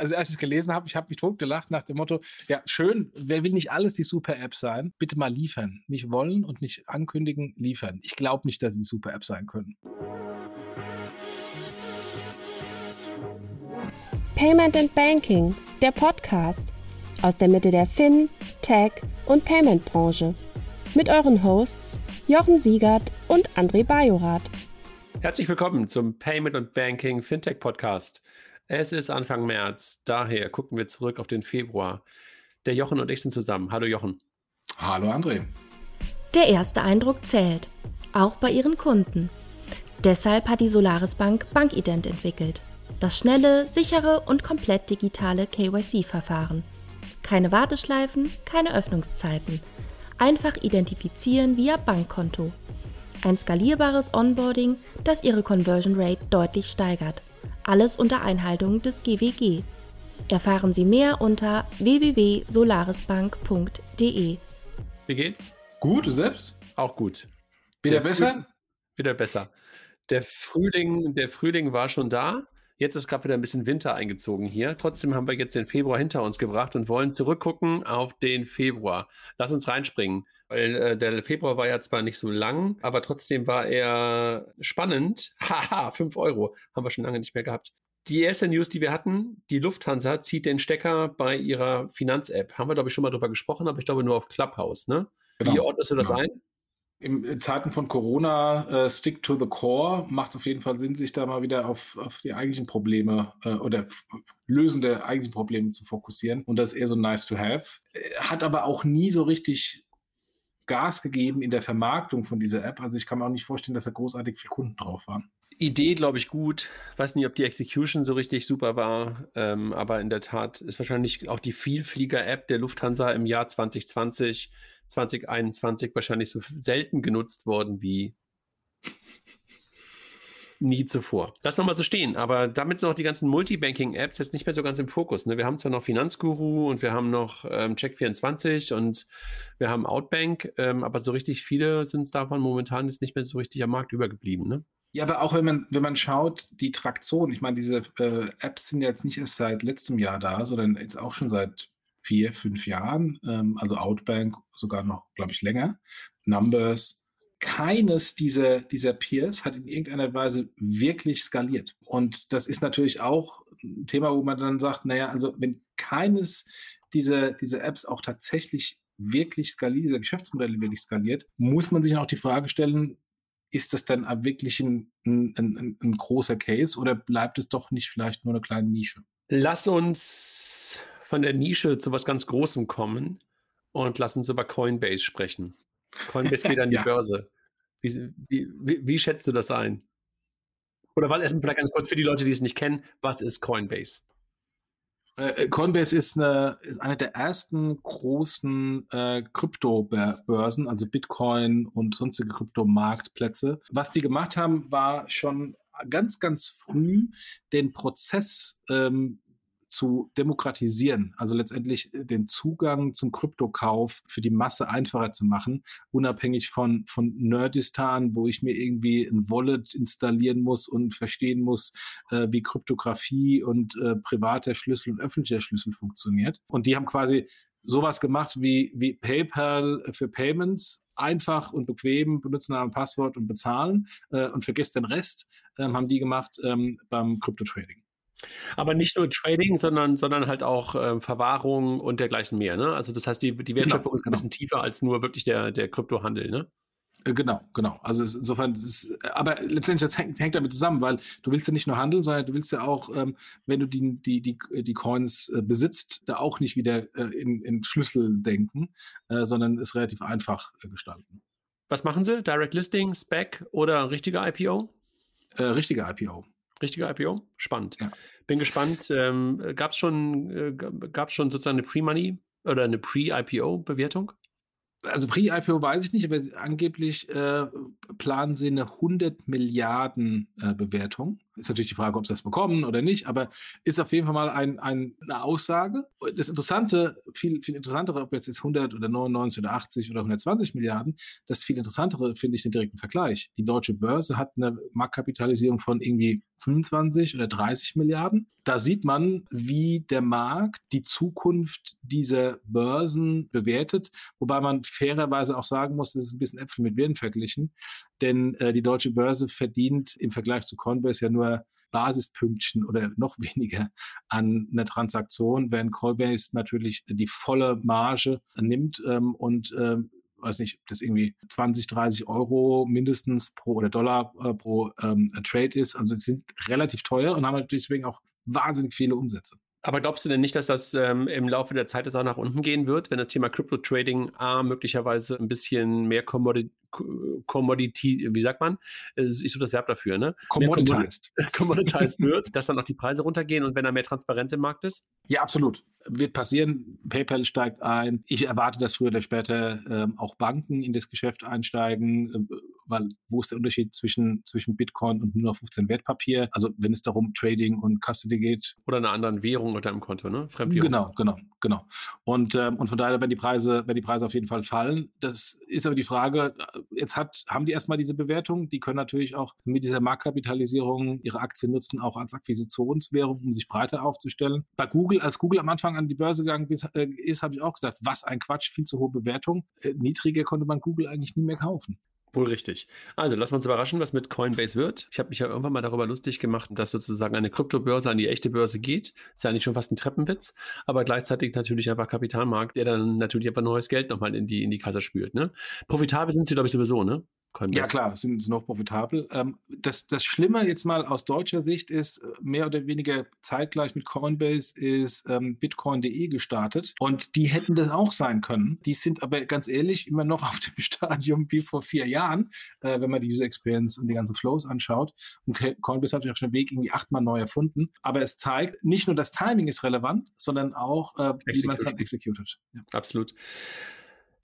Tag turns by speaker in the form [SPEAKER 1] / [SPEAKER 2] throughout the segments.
[SPEAKER 1] also als ich es gelesen habe, ich habe mich totgelacht nach dem Motto, ja, schön, wer will nicht alles die Super-App sein? Bitte mal liefern. Nicht wollen und nicht ankündigen, liefern. Ich glaube nicht, dass sie die Super-App sein können.
[SPEAKER 2] Payment and Banking, der Podcast aus der Mitte der Fin, Tech und Payment Branche. Mit euren Hosts Jochen Siegert und André Bajorath.
[SPEAKER 3] Herzlich willkommen zum Payment und Banking Fintech Podcast. Es ist Anfang März, daher gucken wir zurück auf den Februar. Der Jochen und ich sind zusammen. Hallo Jochen.
[SPEAKER 1] Hallo André.
[SPEAKER 2] Der erste Eindruck zählt, auch bei ihren Kunden. Deshalb hat die Solaris Bank Bankident entwickelt. Das schnelle, sichere und komplett digitale KYC-Verfahren. Keine Warteschleifen, keine Öffnungszeiten. Einfach identifizieren via Bankkonto. Ein skalierbares Onboarding, das ihre Conversion Rate deutlich steigert. Alles unter Einhaltung des GWG. Erfahren Sie mehr unter www.solarisbank.de.
[SPEAKER 3] Wie geht's?
[SPEAKER 1] Gut, du selbst?
[SPEAKER 3] Auch gut.
[SPEAKER 1] Wieder der besser? Früh
[SPEAKER 3] wieder besser. Der Frühling, der Frühling war schon da. Jetzt ist gerade wieder ein bisschen Winter eingezogen hier. Trotzdem haben wir jetzt den Februar hinter uns gebracht und wollen zurückgucken auf den Februar. Lass uns reinspringen, weil äh, der Februar war ja zwar nicht so lang, aber trotzdem war er spannend. Haha, 5 Euro haben wir schon lange nicht mehr gehabt. Die erste News, die wir hatten, die Lufthansa zieht den Stecker bei ihrer Finanz-App. Haben wir, glaube ich, schon mal drüber gesprochen, aber ich glaube nur auf Clubhouse, ne? Genau. Wie ordnest du das genau. ein?
[SPEAKER 1] in Zeiten von Corona äh, stick to the core macht auf jeden Fall Sinn, sich da mal wieder auf, auf die eigentlichen Probleme äh, oder Lösen der eigentlichen Probleme zu fokussieren. Und das ist eher so nice to have. Äh, hat aber auch nie so richtig Gas gegeben in der Vermarktung von dieser App. Also ich kann mir auch nicht vorstellen, dass da großartig viele Kunden drauf waren.
[SPEAKER 3] Idee, glaube ich, gut. Weiß nicht, ob die Execution so richtig super war, ähm, aber in der Tat ist wahrscheinlich auch die Vielflieger-App der Lufthansa im Jahr 2020 2021 wahrscheinlich so selten genutzt worden wie nie zuvor. Lass noch mal so stehen, aber damit sind auch die ganzen Multibanking-Apps jetzt nicht mehr so ganz im Fokus. Ne? Wir haben zwar noch Finanzguru und wir haben noch ähm, Check24 und wir haben Outbank, ähm, aber so richtig viele sind davon momentan jetzt nicht mehr so richtig am Markt übergeblieben. Ne?
[SPEAKER 1] Ja, aber auch wenn man, wenn man schaut, die Traktion, ich meine, diese äh, Apps sind jetzt nicht erst seit letztem Jahr da, sondern jetzt auch schon seit vier, fünf Jahren, ähm, also Outbank sogar noch, glaube ich, länger, Numbers. Keines dieser, dieser Peers hat in irgendeiner Weise wirklich skaliert. Und das ist natürlich auch ein Thema, wo man dann sagt, naja, also wenn keines dieser, dieser Apps auch tatsächlich wirklich skaliert, dieser Geschäftsmodelle wirklich skaliert, muss man sich auch die Frage stellen, ist das dann wirklich ein, ein, ein, ein großer Case oder bleibt es doch nicht vielleicht nur eine kleine Nische?
[SPEAKER 3] Lass uns von der Nische zu was ganz Großem kommen und lass uns über Coinbase sprechen. Coinbase geht an die ja. Börse. Wie, wie, wie, schätzt du das ein? Oder was erstmal vielleicht ganz kurz für die Leute, die es nicht kennen, was ist Coinbase?
[SPEAKER 1] Äh, Coinbase ist eine, ist eine der ersten großen äh, Kryptobörsen, also Bitcoin und sonstige Kryptomarktplätze. Was die gemacht haben, war schon ganz, ganz früh den Prozess ähm, zu demokratisieren, also letztendlich äh, den Zugang zum Kryptokauf für die Masse einfacher zu machen, unabhängig von, von Nerdistan, wo ich mir irgendwie ein Wallet installieren muss und verstehen muss, äh, wie Kryptographie und äh, privater Schlüssel und öffentlicher Schlüssel funktioniert. Und die haben quasi sowas gemacht wie, wie PayPal für Payments, einfach und bequem, Benutzernamen, Passwort und bezahlen äh, und vergesst den Rest, ähm, haben die gemacht ähm, beim Krypto-Trading.
[SPEAKER 3] Aber nicht nur Trading, sondern, sondern halt auch äh, Verwahrung und dergleichen mehr. Ne? Also das heißt, die, die genau, Wertschöpfung genau, ist ein bisschen tiefer als nur wirklich der, der Kryptohandel. Ne?
[SPEAKER 1] Äh, genau, genau. Also insofern, ist, aber letztendlich das hängt, hängt, damit zusammen, weil du willst ja nicht nur handeln, sondern du willst ja auch, ähm, wenn du die, die, die, die Coins äh, besitzt, da auch nicht wieder äh, in, in Schlüssel denken, äh, sondern es relativ einfach äh, gestalten.
[SPEAKER 3] Was machen sie? Direct Listing, Spec oder richtiger IPO?
[SPEAKER 1] Äh, richtiger IPO.
[SPEAKER 3] Richtiger IPO? Spannend. Ja. Bin gespannt. Ähm, Gab es schon, äh, gab's schon sozusagen eine Pre-Money oder eine Pre-IPO-Bewertung?
[SPEAKER 1] Also Pre-IPO weiß ich nicht, aber angeblich äh, planen sie eine 100 Milliarden äh, Bewertung. Ist natürlich die Frage, ob sie das bekommen oder nicht, aber ist auf jeden Fall mal ein, ein, eine Aussage. Das Interessante, viel, viel interessantere, ob jetzt, jetzt 100 oder 99 oder 80 oder 120 Milliarden, das viel interessantere finde ich den direkten Vergleich. Die deutsche Börse hat eine Marktkapitalisierung von irgendwie 25 oder 30 Milliarden. Da sieht man, wie der Markt die Zukunft dieser Börsen bewertet, wobei man fairerweise auch sagen muss, das ist ein bisschen Äpfel mit Birnen verglichen, denn äh, die deutsche Börse verdient im Vergleich zu Coinbase ja nur Basispünktchen oder noch weniger an einer Transaktion, während Coinbase natürlich die volle Marge nimmt ähm, und ähm, weiß nicht, ob das irgendwie 20, 30 Euro mindestens pro oder Dollar äh, pro ähm, Trade ist. Also sie sind relativ teuer und haben natürlich deswegen auch wahnsinnig viele Umsätze.
[SPEAKER 3] Aber glaubst du denn nicht, dass das ähm, im Laufe der Zeit jetzt auch nach unten gehen wird, wenn das Thema Crypto Trading A möglicherweise ein bisschen mehr Commodity, Commodity wie sagt man? Äh, ich suche das Verb dafür, ne?
[SPEAKER 1] Commoditized.
[SPEAKER 3] Commoditized wird, dass dann auch die Preise runtergehen und wenn da mehr Transparenz im Markt ist?
[SPEAKER 1] Ja, absolut. Wird passieren. PayPal steigt ein. Ich erwarte, dass früher oder später ähm, auch Banken in das Geschäft einsteigen, äh, weil wo ist der Unterschied zwischen, zwischen Bitcoin und nur 15 Wertpapier? Also wenn es darum Trading und Custody geht.
[SPEAKER 3] Oder einer anderen Währung unter einem Konto, ne? Fremdwährung.
[SPEAKER 1] Genau, genau, genau. Und, ähm, und von daher, wenn die Preise, wenn die Preise auf jeden Fall fallen, das ist aber die Frage, jetzt hat, haben die erstmal diese Bewertung, die können natürlich auch mit dieser Marktkapitalisierung ihre Aktien nutzen, auch als Akquisitionswährung, um sich breiter aufzustellen. Bei Google, als Google am Anfang an die Börse gegangen äh, ist, habe ich auch gesagt, was ein Quatsch, viel zu hohe Bewertung. Äh, niedriger konnte man Google eigentlich nie mehr kaufen.
[SPEAKER 3] Wohl richtig. Also lassen wir uns überraschen, was mit Coinbase wird. Ich habe mich ja irgendwann mal darüber lustig gemacht, dass sozusagen eine Kryptobörse an die echte Börse geht. Ist ja eigentlich schon fast ein Treppenwitz, aber gleichzeitig natürlich einfach Kapitalmarkt, der dann natürlich einfach neues Geld nochmal in die, in die Kasse spült. Ne? Profitabel sind sie, glaube ich, sowieso, ne?
[SPEAKER 1] Ja klar, sind, noch profitabel. Ähm, das, das Schlimme jetzt mal aus deutscher Sicht ist, äh, mehr oder weniger zeitgleich mit Coinbase ist ähm, Bitcoin.de gestartet und die hätten das auch sein können. Die sind aber ganz ehrlich immer noch auf dem Stadium wie vor vier Jahren, äh, wenn man die User Experience und die ganzen Flows anschaut. Und Coinbase hat sich auf dem Weg irgendwie achtmal neu erfunden. Aber es zeigt, nicht nur das Timing ist relevant, sondern auch, äh, wie man es dann executed.
[SPEAKER 3] Ja. Absolut.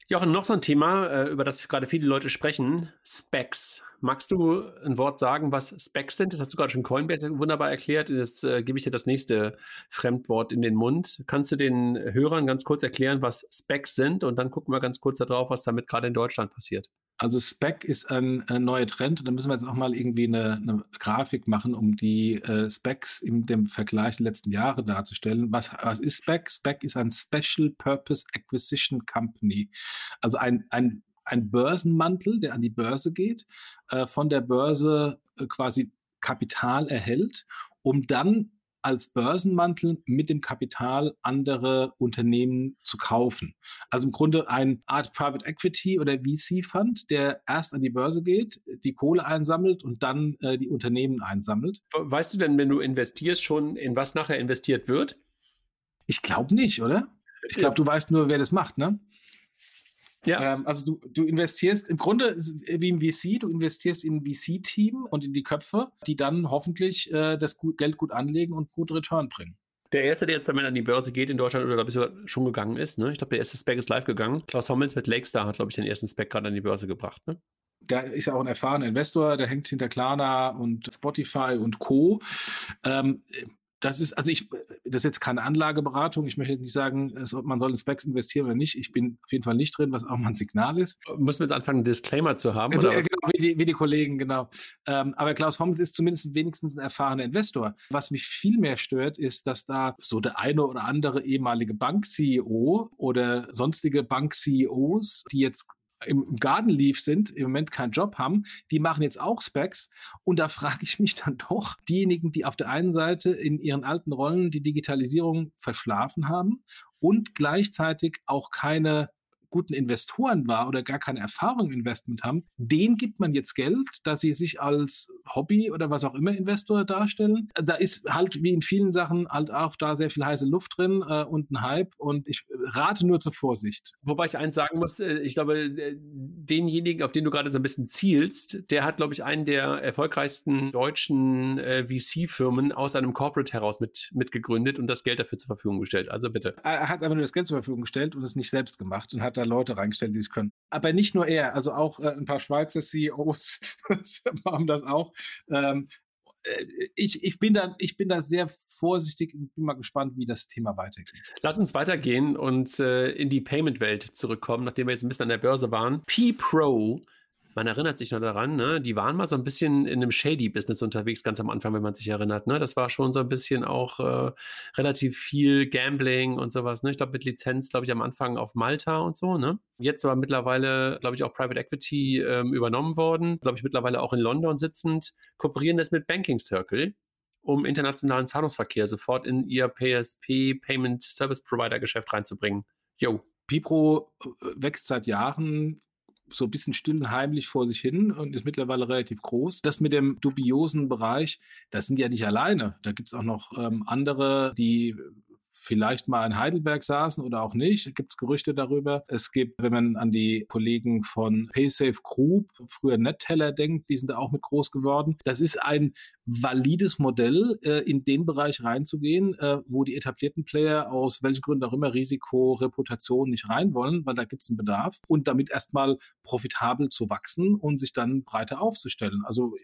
[SPEAKER 3] Jochen, noch so ein Thema, äh, über das gerade viele Leute sprechen, Specs. Magst du ein Wort sagen, was Specs sind? Das hast du gerade schon Coinbase wunderbar erklärt. Jetzt äh, gebe ich dir das nächste Fremdwort in den Mund. Kannst du den Hörern ganz kurz erklären, was Specs sind? Und dann gucken wir ganz kurz darauf, was damit gerade in Deutschland passiert.
[SPEAKER 1] Also Spec ist ein, ein neuer Trend und da müssen wir jetzt auch mal irgendwie eine, eine Grafik machen, um die äh, Specs in dem Vergleich der letzten Jahre darzustellen. Was, was ist Spec? Spec ist ein Special Purpose Acquisition Company. Also ein, ein, ein Börsenmantel, der an die Börse geht, äh, von der Börse äh, quasi Kapital erhält, um dann als Börsenmantel mit dem Kapital andere Unternehmen zu kaufen. Also im Grunde eine Art Private Equity oder VC Fund, der erst an die Börse geht, die Kohle einsammelt und dann äh, die Unternehmen einsammelt.
[SPEAKER 3] Weißt du denn, wenn du investierst, schon in was nachher investiert wird?
[SPEAKER 1] Ich glaube nicht, oder? Ich glaube, ja. du weißt nur, wer das macht, ne? Ja. Ähm, also du, du investierst im Grunde wie im VC, du investierst in ein VC-Team und in die Köpfe, die dann hoffentlich äh, das Geld gut anlegen und gut Return bringen.
[SPEAKER 3] Der erste, der jetzt damit an die Börse geht in Deutschland oder glaube ich schon gegangen ist, ne? Ich glaube, der erste Spec ist live gegangen. Klaus Hommels mit Lakestar hat, glaube ich, den ersten Spec gerade an die Börse gebracht, ne?
[SPEAKER 1] Der ist ja auch ein erfahrener Investor, der hängt hinter Klarna und Spotify und Co. Ähm, das ist, also ich, das ist jetzt keine Anlageberatung. Ich möchte nicht sagen, man soll in Specs investieren oder nicht. Ich bin auf jeden Fall nicht drin, was auch mal ein Signal ist.
[SPEAKER 3] Müssen wir jetzt anfangen, einen Disclaimer zu haben?
[SPEAKER 1] Oder genau, wie die, wie die, Kollegen, genau. Ähm, aber Klaus Hommels ist zumindest wenigstens ein erfahrener Investor. Was mich viel mehr stört, ist, dass da so der eine oder andere ehemalige Bank-CEO oder sonstige Bank-CEOs, die jetzt im Garden Leaf sind, im Moment keinen Job haben, die machen jetzt auch Specs. Und da frage ich mich dann doch, diejenigen, die auf der einen Seite in ihren alten Rollen die Digitalisierung verschlafen haben und gleichzeitig auch keine guten Investoren war oder gar keine Erfahrung im Investment haben, denen gibt man jetzt Geld, dass sie sich als Hobby oder was auch immer Investor darstellen. Da ist halt wie in vielen Sachen halt auch da sehr viel heiße Luft drin äh, und ein Hype und ich rate nur zur Vorsicht.
[SPEAKER 3] Wobei ich eins sagen muss, äh, ich glaube, äh, denjenigen, auf den du gerade so ein bisschen zielst, der hat, glaube ich, einen der erfolgreichsten deutschen äh, VC-Firmen aus einem Corporate heraus mit, mitgegründet und das Geld dafür zur Verfügung gestellt. Also bitte.
[SPEAKER 1] Er hat einfach nur das Geld zur Verfügung gestellt und es nicht selbst gemacht und hat da Leute reingestellt, die es können. Aber nicht nur er, also auch äh, ein paar Schweizer CEOs haben das auch. Ähm, äh, ich, ich, bin da, ich bin da sehr vorsichtig und bin mal gespannt, wie das Thema weitergeht.
[SPEAKER 3] Lass uns weitergehen und äh, in die Payment-Welt zurückkommen, nachdem wir jetzt ein bisschen an der Börse waren. P-Pro man erinnert sich noch daran, ne? die waren mal so ein bisschen in einem Shady-Business unterwegs, ganz am Anfang, wenn man sich erinnert. Ne? Das war schon so ein bisschen auch äh, relativ viel Gambling und sowas. Ne? Ich glaube, mit Lizenz, glaube ich, am Anfang auf Malta und so. Ne? Jetzt aber mittlerweile, glaube ich, auch Private Equity ähm, übernommen worden. Glaube ich, mittlerweile auch in London sitzend. Kooperieren das mit Banking Circle um internationalen Zahlungsverkehr sofort in ihr PSP Payment Service Provider Geschäft reinzubringen.
[SPEAKER 1] Yo. Pipro äh, wächst seit Jahren so ein bisschen still heimlich vor sich hin und ist mittlerweile relativ groß. Das mit dem dubiosen Bereich, das sind ja nicht alleine. Da gibt es auch noch ähm, andere, die vielleicht mal in Heidelberg saßen oder auch nicht. Gibt es Gerüchte darüber. Es gibt, wenn man an die Kollegen von PaySafe Group, früher NetTeller denkt, die sind da auch mit groß geworden. Das ist ein valides Modell, äh, in den Bereich reinzugehen, äh, wo die etablierten Player aus welchen Gründen auch immer Risiko, Reputation nicht rein wollen, weil da gibt es einen Bedarf und damit erstmal profitabel zu wachsen und sich dann breiter aufzustellen. Also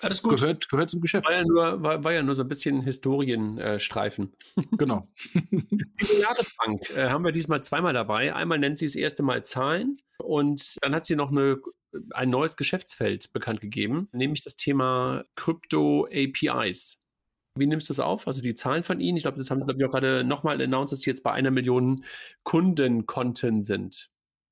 [SPEAKER 3] alles gut.
[SPEAKER 1] Gehört, gehört zum Geschäft.
[SPEAKER 3] War ja nur, war, war ja nur so ein bisschen Historienstreifen.
[SPEAKER 1] Äh, genau.
[SPEAKER 3] Die Jahresbank äh, haben wir diesmal zweimal dabei. Einmal nennt sie das erste Mal Zahlen und dann hat sie noch eine, ein neues Geschäftsfeld bekannt gegeben, nämlich das Thema Krypto-APIs. Wie nimmst du das auf? Also die Zahlen von Ihnen, ich glaube, das haben Sie glaube ich, auch gerade nochmal announced, dass Sie jetzt bei einer Million Kundenkonten sind.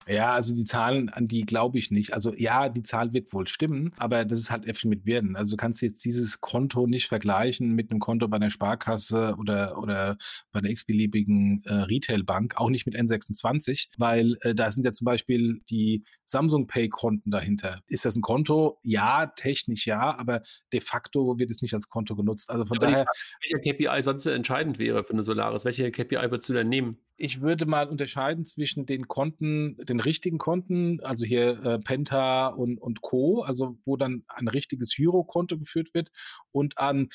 [SPEAKER 1] Ja, also die Zahlen, an die glaube ich nicht. Also ja, die Zahl wird wohl stimmen, aber das ist halt Äpfel mit Birnen. Also du kannst jetzt dieses Konto nicht vergleichen mit einem Konto bei einer Sparkasse oder, oder bei einer x-beliebigen äh, Retailbank, auch nicht mit N26, weil äh, da sind ja zum Beispiel die Samsung Pay-Konten dahinter. Ist das ein Konto? Ja, technisch ja, aber de facto wird es nicht als Konto genutzt. Also von ja, daher.
[SPEAKER 3] Frage, welcher KPI sonst entscheidend wäre für eine Solaris? Welche KPI würdest du denn nehmen?
[SPEAKER 1] Ich würde mal unterscheiden zwischen den Konten, den richtigen Konten, also hier äh, Penta und, und Co., also wo dann ein richtiges Girokonto geführt wird und an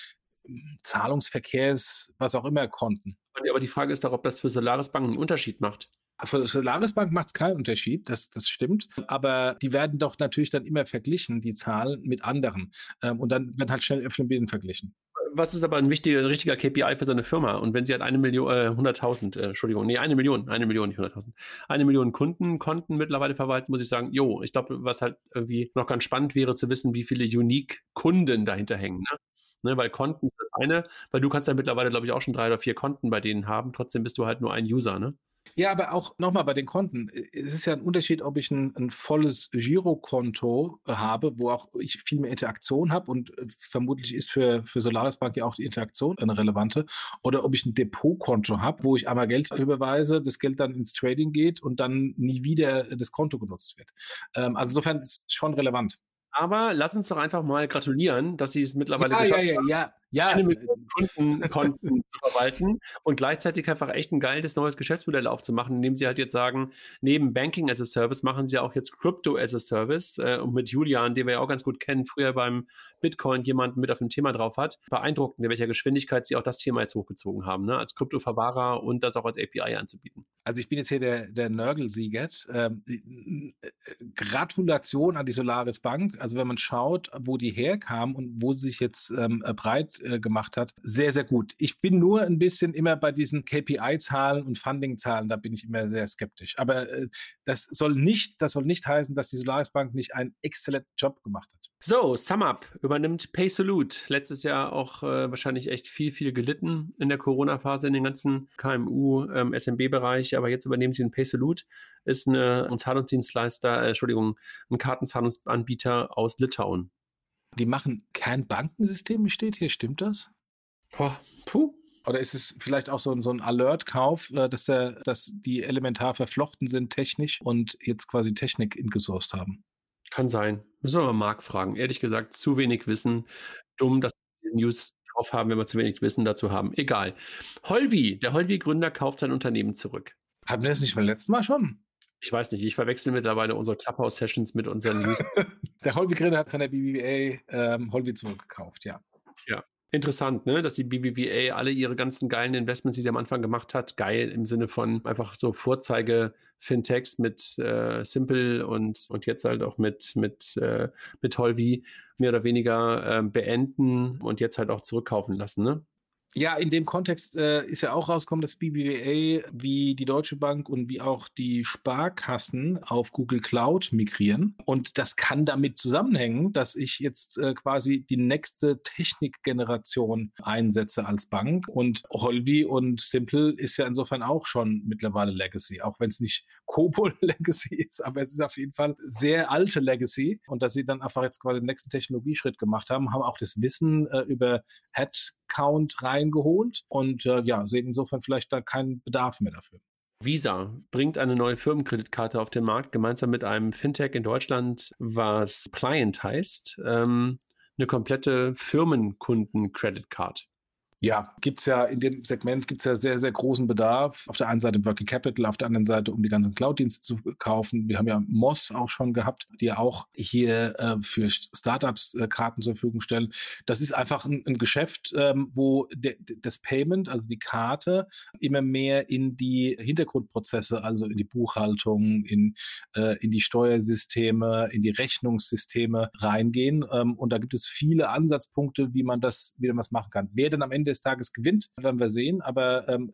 [SPEAKER 1] hm, Zahlungsverkehrs, was auch immer Konten.
[SPEAKER 3] Aber die Frage ist doch, ob das für Solaris Bank einen Unterschied macht.
[SPEAKER 1] Für Solaris Bank macht es keinen Unterschied, das, das stimmt. Aber die werden doch natürlich dann immer verglichen, die Zahlen mit anderen. Ähm, und dann werden halt schnell Öffnen Binnen verglichen
[SPEAKER 3] was ist aber ein wichtiger, ein richtiger KPI für so eine Firma? Und wenn sie halt eine Million, äh, 100.000, äh, Entschuldigung, nee, eine Million, eine Million, nicht 100.000, eine Million Kundenkonten mittlerweile verwalten, muss ich sagen, jo, ich glaube, was halt irgendwie noch ganz spannend wäre zu wissen, wie viele Unique-Kunden dahinter hängen, ne? Ne, weil Konten ist das eine, weil du kannst ja mittlerweile, glaube ich, auch schon drei oder vier Konten bei denen haben, trotzdem bist du halt nur ein User, ne?
[SPEAKER 1] Ja, aber auch nochmal bei den Konten. Es ist ja ein Unterschied, ob ich ein, ein volles Girokonto äh, habe, wo auch ich viel mehr Interaktion habe und äh, vermutlich ist für, für Solaris Bank ja auch die Interaktion eine relevante, oder ob ich ein Depotkonto habe, wo ich einmal Geld überweise, das Geld dann ins Trading geht und dann nie wieder das Konto genutzt wird. Ähm, also insofern ist es schon relevant.
[SPEAKER 3] Aber lass uns doch einfach mal gratulieren, dass sie es mittlerweile
[SPEAKER 1] ja, geschafft ja, ja, ja ja,
[SPEAKER 3] eine Million Kundenkonten zu verwalten und gleichzeitig einfach echt ein geiles neues Geschäftsmodell aufzumachen, indem sie halt jetzt sagen, neben Banking as a Service machen sie auch jetzt Crypto as a Service äh, und mit Julian, den wir ja auch ganz gut kennen, früher beim Bitcoin jemanden mit auf dem Thema drauf hat, beeindruckend, in welcher Geschwindigkeit sie auch das Thema jetzt hochgezogen haben, ne? als Kryptoverwahrer und das auch als API anzubieten.
[SPEAKER 1] Also ich bin jetzt hier der, der Nörgel-Sieget. Ähm, äh, Gratulation an die Solaris Bank. Also wenn man schaut, wo die herkam und wo sie sich jetzt ähm, breit äh, gemacht hat, sehr, sehr gut. Ich bin nur ein bisschen immer bei diesen KPI-Zahlen und Funding-Zahlen, da bin ich immer sehr skeptisch. Aber äh, das soll nicht, das soll nicht heißen, dass die Solaris Bank nicht einen exzellenten Job gemacht hat.
[SPEAKER 3] So, SumUp übernimmt PaySolute. Letztes Jahr auch äh, wahrscheinlich echt viel, viel gelitten in der Corona-Phase in den ganzen KMU, ähm, SMB-Bereich, aber jetzt übernehmen sie einen PaySolute, ist eine, ein Zahlungsdienstleister, äh, Entschuldigung, ein Kartenzahlungsanbieter aus Litauen.
[SPEAKER 1] Die machen kein Bankensystem, steht hier, stimmt das?
[SPEAKER 3] Boah, puh.
[SPEAKER 1] Oder ist es vielleicht auch so, so ein Alert-Kauf, äh, dass, der, dass die elementar verflochten sind technisch und jetzt quasi Technik ingesourced haben?
[SPEAKER 3] Kann sein. Müssen wir mal Marc fragen. Ehrlich gesagt, zu wenig Wissen. Dumm, dass wir News drauf haben, wenn wir zu wenig Wissen dazu haben. Egal. Holvi, der Holvi-Gründer kauft sein Unternehmen zurück.
[SPEAKER 1] Hatten wir das nicht beim letzten Mal schon?
[SPEAKER 3] Ich weiß nicht, ich verwechsel mittlerweile unsere Clubhouse-Sessions mit unseren News.
[SPEAKER 1] der Holvi Gründer hat von der BBA ähm, Holvi zurückgekauft, ja.
[SPEAKER 3] Ja. Interessant, ne? dass die BBVA alle ihre ganzen geilen Investments, die sie am Anfang gemacht hat, geil im Sinne von einfach so Vorzeige-Fintechs mit äh, Simple und, und jetzt halt auch mit, mit, äh, mit Holvi mehr oder weniger äh, beenden und jetzt halt auch zurückkaufen lassen. Ne?
[SPEAKER 1] Ja, in dem Kontext äh, ist ja auch rausgekommen, dass BBVA wie die Deutsche Bank und wie auch die Sparkassen auf Google Cloud migrieren. Und das kann damit zusammenhängen, dass ich jetzt äh, quasi die nächste Technikgeneration einsetze als Bank. Und Holvi und Simple ist ja insofern auch schon mittlerweile Legacy, auch wenn es nicht Cobol Legacy ist, aber es ist auf jeden Fall sehr alte Legacy. Und dass sie dann einfach jetzt quasi den nächsten Technologieschritt gemacht haben, haben auch das Wissen äh, über Head Count reingeholt und äh, ja, sehen insofern vielleicht da keinen Bedarf mehr dafür.
[SPEAKER 3] Visa bringt eine neue Firmenkreditkarte auf den Markt, gemeinsam mit einem Fintech in Deutschland, was Client heißt. Ähm, eine komplette Firmenkunden-Credit Card.
[SPEAKER 1] Ja, gibt es ja in dem Segment gibt's ja sehr, sehr großen Bedarf. Auf der einen Seite Working Capital, auf der anderen Seite, um die ganzen Cloud-Dienste zu kaufen. Wir haben ja Moss auch schon gehabt, die ja auch hier äh, für Startups äh, Karten zur Verfügung stellen. Das ist einfach ein, ein Geschäft, ähm, wo de, das Payment, also die Karte, immer mehr in die Hintergrundprozesse, also in die Buchhaltung, in, äh, in die Steuersysteme, in die Rechnungssysteme reingehen. Ähm, und da gibt es viele Ansatzpunkte, wie man das, wie man das machen kann. Wer denn am Ende des Tages gewinnt, werden wir sehen. Aber ähm,